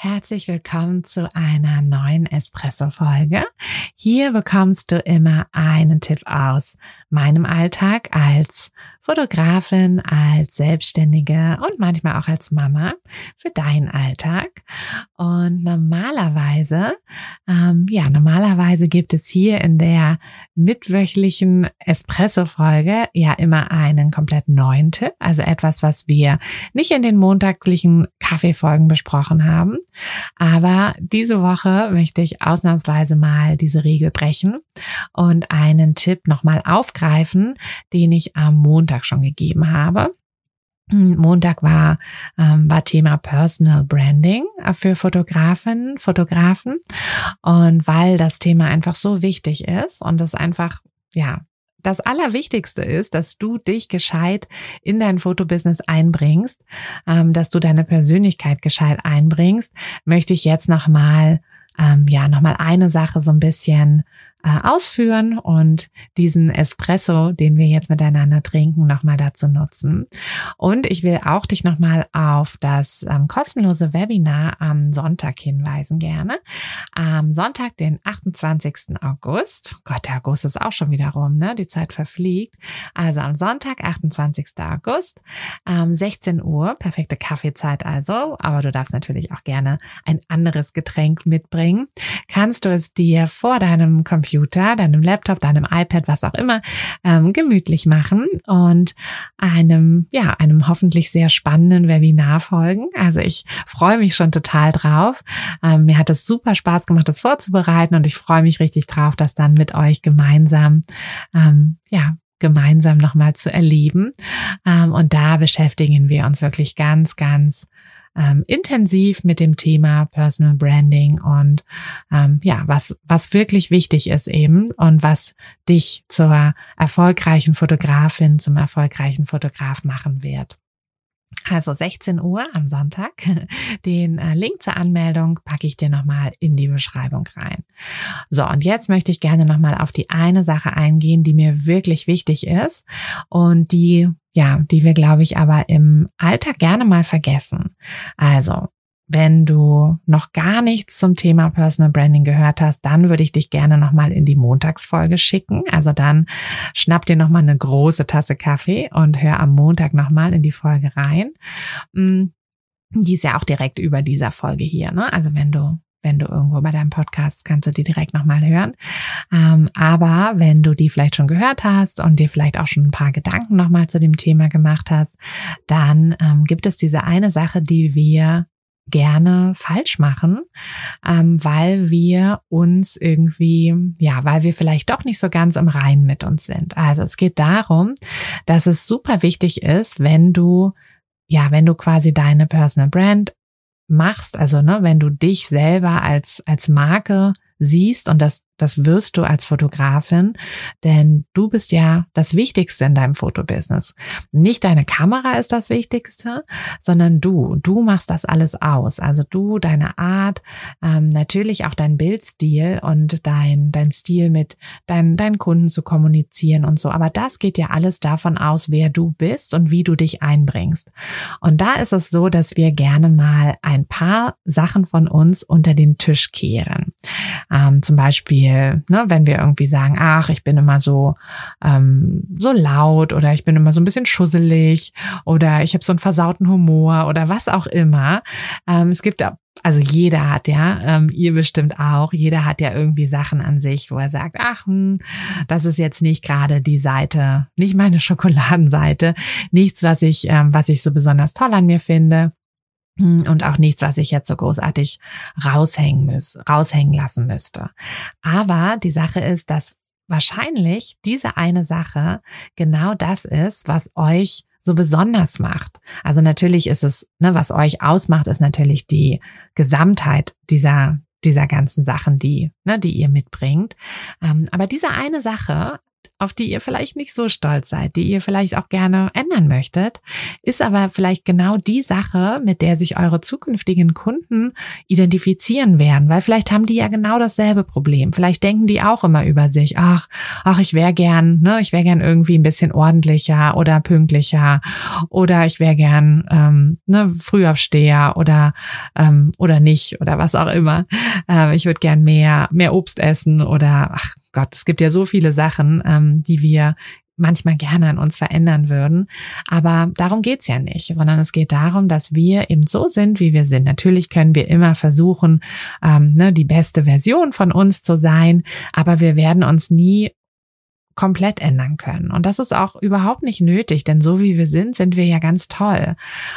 Herzlich willkommen zu einer neuen Espresso-Folge. Hier bekommst du immer einen Tipp aus meinem Alltag als Fotografin, als Selbstständige und manchmal auch als Mama für deinen Alltag. Und normalerweise, ähm, ja, normalerweise gibt es hier in der mitwöchlichen Espresso-Folge ja immer einen komplett neuen Tipp, also etwas, was wir nicht in den montagslichen Kaffeefolgen besprochen haben. Aber diese Woche möchte ich ausnahmsweise mal diese Regel brechen und einen Tipp nochmal aufgreifen, den ich am Montag Montag schon gegeben habe. Montag war, ähm, war Thema Personal Branding für Fotografen, Fotografen. Und weil das Thema einfach so wichtig ist und es einfach, ja, das Allerwichtigste ist, dass du dich gescheit in dein Fotobusiness einbringst, ähm, dass du deine Persönlichkeit gescheit einbringst, möchte ich jetzt nochmal, ähm, ja, nochmal eine Sache so ein bisschen äh, ausführen und diesen Espresso, den wir jetzt miteinander trinken, nochmal dazu nutzen. Und ich will auch dich nochmal auf das ähm, kostenlose Webinar am Sonntag hinweisen gerne. Am Sonntag, den 28. August. Gott, der August ist auch schon wieder rum, ne? Die Zeit verfliegt. Also am Sonntag, 28. August, ähm, 16 Uhr, perfekte Kaffeezeit also, aber du darfst natürlich auch gerne ein anderes Getränk mitbringen. Kannst du es dir vor deinem Computer Computer, deinem Laptop, deinem iPad, was auch immer, ähm, gemütlich machen und einem, ja, einem hoffentlich sehr spannenden Webinar folgen. Also ich freue mich schon total drauf. Ähm, mir hat es super Spaß gemacht, das vorzubereiten und ich freue mich richtig drauf, das dann mit euch gemeinsam, ähm, ja, gemeinsam nochmal zu erleben. Ähm, und da beschäftigen wir uns wirklich ganz, ganz ähm, intensiv mit dem Thema Personal Branding und ähm, ja, was, was wirklich wichtig ist eben und was dich zur erfolgreichen Fotografin, zum erfolgreichen Fotograf machen wird. Also 16 Uhr am Sonntag. Den äh, Link zur Anmeldung packe ich dir nochmal in die Beschreibung rein. So, und jetzt möchte ich gerne nochmal auf die eine Sache eingehen, die mir wirklich wichtig ist und die, ja, die wir, glaube ich, aber im Alltag gerne mal vergessen. Also, wenn du noch gar nichts zum Thema Personal Branding gehört hast, dann würde ich dich gerne nochmal in die Montagsfolge schicken. Also dann schnapp dir nochmal eine große Tasse Kaffee und hör am Montag nochmal in die Folge rein. Mm, die ist ja auch direkt über dieser Folge hier. Ne? Also wenn du wenn du irgendwo bei deinem Podcast kannst du die direkt nochmal hören. Ähm, aber wenn du die vielleicht schon gehört hast und dir vielleicht auch schon ein paar Gedanken nochmal zu dem Thema gemacht hast, dann ähm, gibt es diese eine Sache, die wir gerne falsch machen, ähm, weil wir uns irgendwie, ja, weil wir vielleicht doch nicht so ganz im Reinen mit uns sind. Also es geht darum, dass es super wichtig ist, wenn du, ja, wenn du quasi deine Personal Brand machst, also ne, wenn du dich selber als als Marke siehst und das das wirst du als Fotografin, denn du bist ja das Wichtigste in deinem Fotobusiness. Nicht deine Kamera ist das Wichtigste, sondern du. Du machst das alles aus. Also du, deine Art, ähm, natürlich auch dein Bildstil und dein, dein Stil mit deinen, deinen Kunden zu kommunizieren und so. Aber das geht ja alles davon aus, wer du bist und wie du dich einbringst. Und da ist es so, dass wir gerne mal ein paar Sachen von uns unter den Tisch kehren. Ähm, zum Beispiel Beispiel, ne, wenn wir irgendwie sagen, ach, ich bin immer so ähm, so laut oder ich bin immer so ein bisschen schusselig oder ich habe so einen versauten Humor oder was auch immer. Ähm, es gibt also jeder hat ja, ähm, ihr bestimmt auch, jeder hat ja irgendwie Sachen an sich, wo er sagt, ach, hm, das ist jetzt nicht gerade die Seite, nicht meine Schokoladenseite, nichts, was ich, ähm, was ich so besonders toll an mir finde. Und auch nichts, was ich jetzt so großartig raushängen muss, raushängen lassen müsste. Aber die Sache ist, dass wahrscheinlich diese eine Sache genau das ist, was euch so besonders macht. Also natürlich ist es, ne, was euch ausmacht, ist natürlich die Gesamtheit dieser dieser ganzen Sachen, die, ne, die ihr mitbringt. Ähm, aber diese eine Sache auf die ihr vielleicht nicht so stolz seid, die ihr vielleicht auch gerne ändern möchtet, ist aber vielleicht genau die Sache, mit der sich eure zukünftigen Kunden identifizieren werden, weil vielleicht haben die ja genau dasselbe Problem. Vielleicht denken die auch immer über sich, ach, ach, ich wäre gern, ne, ich wäre gern irgendwie ein bisschen ordentlicher oder pünktlicher oder ich wäre gern ähm, ne, Frühaufsteher oder ähm, oder nicht oder was auch immer. Äh, ich würde gern mehr mehr Obst essen oder ach Gott, es gibt ja so viele Sachen, ähm, die wir manchmal gerne an uns verändern würden. Aber darum geht's ja nicht, sondern es geht darum, dass wir eben so sind, wie wir sind. Natürlich können wir immer versuchen, ähm, ne, die beste Version von uns zu sein, aber wir werden uns nie komplett ändern können. Und das ist auch überhaupt nicht nötig, denn so wie wir sind, sind wir ja ganz toll.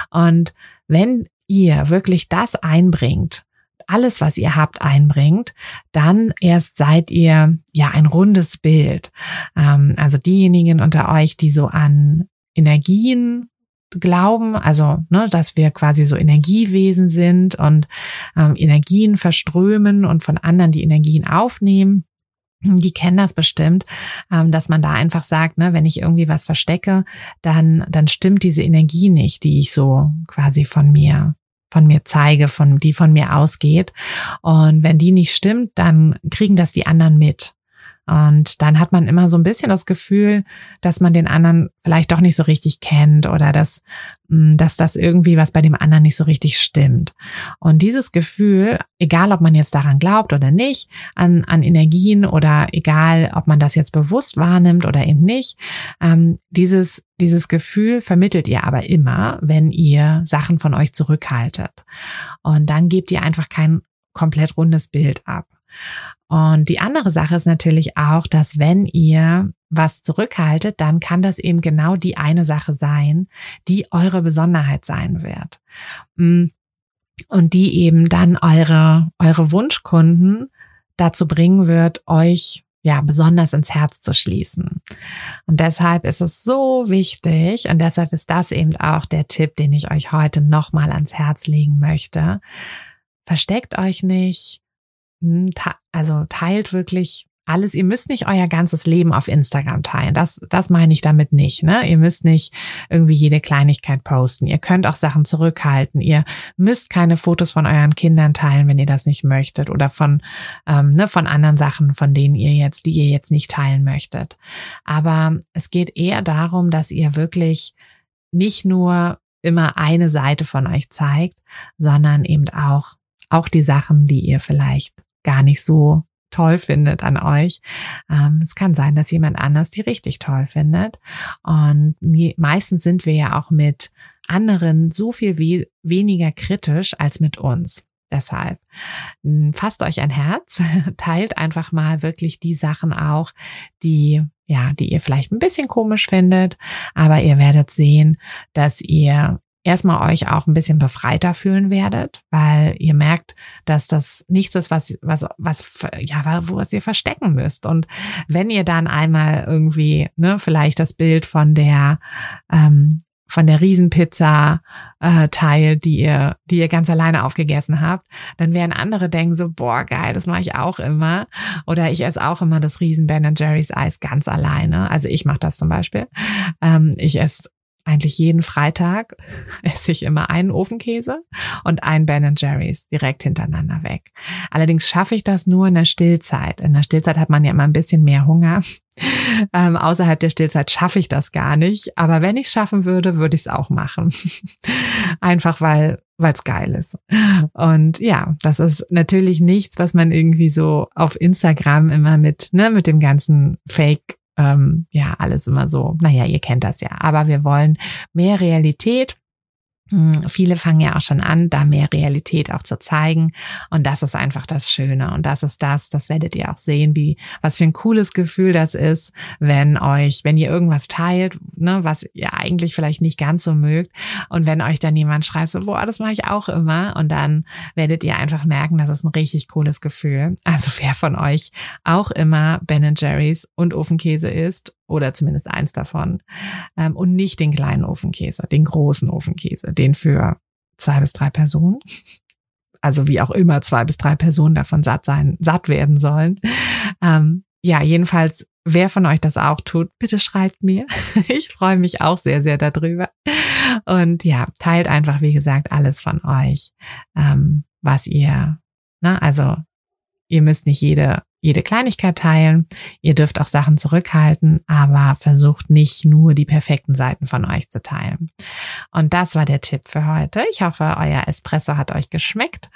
Und wenn ihr wirklich das einbringt, alles, was ihr habt, einbringt, dann erst seid ihr ja ein rundes Bild. Ähm, also diejenigen unter euch, die so an Energien glauben, also ne, dass wir quasi so Energiewesen sind und ähm, Energien verströmen und von anderen die Energien aufnehmen. Die kennen das bestimmt, ähm, dass man da einfach sagt, ne, wenn ich irgendwie was verstecke, dann, dann stimmt diese Energie nicht, die ich so quasi von mir von mir zeige, von, die von mir ausgeht. Und wenn die nicht stimmt, dann kriegen das die anderen mit. Und dann hat man immer so ein bisschen das Gefühl, dass man den anderen vielleicht doch nicht so richtig kennt oder dass, mm, dass das irgendwie was bei dem anderen nicht so richtig stimmt. Und dieses Gefühl, egal ob man jetzt daran glaubt oder nicht, an, an Energien oder egal ob man das jetzt bewusst wahrnimmt oder eben nicht, ähm, dieses, dieses Gefühl vermittelt ihr aber immer, wenn ihr Sachen von euch zurückhaltet. Und dann gebt ihr einfach kein komplett rundes Bild ab. Und die andere Sache ist natürlich auch, dass wenn ihr was zurückhaltet, dann kann das eben genau die eine Sache sein, die eure Besonderheit sein wird. Mm. Und die eben dann eure, eure Wunschkunden dazu bringen wird, euch ja, besonders ins Herz zu schließen. Und deshalb ist es so wichtig und deshalb ist das eben auch der Tipp, den ich euch heute nochmal ans Herz legen möchte. Versteckt euch nicht, also teilt wirklich alles. Ihr müsst nicht euer ganzes Leben auf Instagram teilen. Das, das meine ich damit nicht. Ne? Ihr müsst nicht irgendwie jede Kleinigkeit posten. Ihr könnt auch Sachen zurückhalten. Ihr müsst keine Fotos von euren Kindern teilen, wenn ihr das nicht möchtet oder von ähm, ne, von anderen Sachen, von denen ihr jetzt, die ihr jetzt nicht teilen möchtet. Aber es geht eher darum, dass ihr wirklich nicht nur immer eine Seite von euch zeigt, sondern eben auch auch die Sachen, die ihr vielleicht gar nicht so toll findet an euch. Ähm, es kann sein, dass jemand anders die richtig toll findet. Und meistens sind wir ja auch mit anderen so viel we weniger kritisch als mit uns. Deshalb fasst euch ein Herz, teilt einfach mal wirklich die Sachen auch, die ja, die ihr vielleicht ein bisschen komisch findet, aber ihr werdet sehen, dass ihr erstmal euch auch ein bisschen befreiter fühlen werdet, weil ihr merkt, dass das nichts ist, was, was, was, ja, was ihr verstecken müsst. Und wenn ihr dann einmal irgendwie, ne, vielleicht das Bild von der, ähm, von der Riesenpizza äh, teilt, die ihr, die ihr ganz alleine aufgegessen habt, dann werden andere denken so, boah, geil, das mache ich auch immer. Oder ich esse auch immer das Riesen Ben Jerry's Eis ganz alleine. Also ich mache das zum Beispiel. Ähm, ich esse eigentlich jeden Freitag esse ich immer einen Ofenkäse und einen Ben Jerry's direkt hintereinander weg. Allerdings schaffe ich das nur in der Stillzeit. In der Stillzeit hat man ja immer ein bisschen mehr Hunger. Ähm, außerhalb der Stillzeit schaffe ich das gar nicht. Aber wenn ich es schaffen würde, würde ich es auch machen. Einfach weil weil es geil ist. Und ja, das ist natürlich nichts, was man irgendwie so auf Instagram immer mit, ne, mit dem ganzen Fake ähm, ja, alles immer so, naja, ihr kennt das ja. Aber wir wollen mehr Realität viele fangen ja auch schon an, da mehr Realität auch zu zeigen. Und das ist einfach das Schöne. Und das ist das, das werdet ihr auch sehen, wie, was für ein cooles Gefühl das ist, wenn euch, wenn ihr irgendwas teilt, ne, was ihr eigentlich vielleicht nicht ganz so mögt. Und wenn euch dann jemand schreibt, so, boah, das mache ich auch immer. Und dann werdet ihr einfach merken, das ist ein richtig cooles Gefühl. Also wer von euch auch immer Ben Jerry's und Ofenkäse isst oder zumindest eins davon ähm, und nicht den kleinen Ofenkäse, den großen Ofenkäse, den für zwei bis drei Personen. Also wie auch immer zwei bis drei Personen davon satt sein, satt werden sollen. Ähm, ja, jedenfalls, wer von euch das auch tut, bitte schreibt mir. Ich freue mich auch sehr, sehr darüber. Und ja, teilt einfach, wie gesagt, alles von euch, ähm, was ihr, ne, also ihr müsst nicht jede jede Kleinigkeit teilen. Ihr dürft auch Sachen zurückhalten, aber versucht nicht nur die perfekten Seiten von euch zu teilen. Und das war der Tipp für heute. Ich hoffe, euer Espresso hat euch geschmeckt.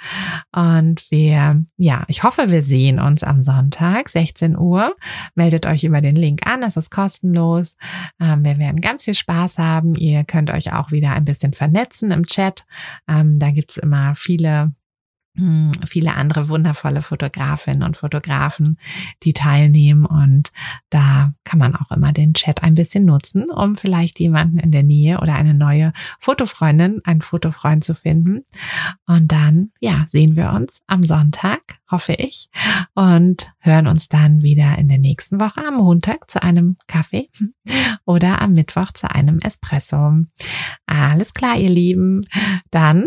Und wir, ja, ich hoffe, wir sehen uns am Sonntag, 16 Uhr. Meldet euch über den Link an. Es ist kostenlos. Ähm, wir werden ganz viel Spaß haben. Ihr könnt euch auch wieder ein bisschen vernetzen im Chat. Ähm, da gibt's immer viele viele andere wundervolle Fotografinnen und Fotografen, die teilnehmen. Und da kann man auch immer den Chat ein bisschen nutzen, um vielleicht jemanden in der Nähe oder eine neue Fotofreundin, einen Fotofreund zu finden. Und dann, ja, sehen wir uns am Sonntag, hoffe ich, und hören uns dann wieder in der nächsten Woche am Montag zu einem Kaffee oder am Mittwoch zu einem Espresso. Alles klar, ihr Lieben. Dann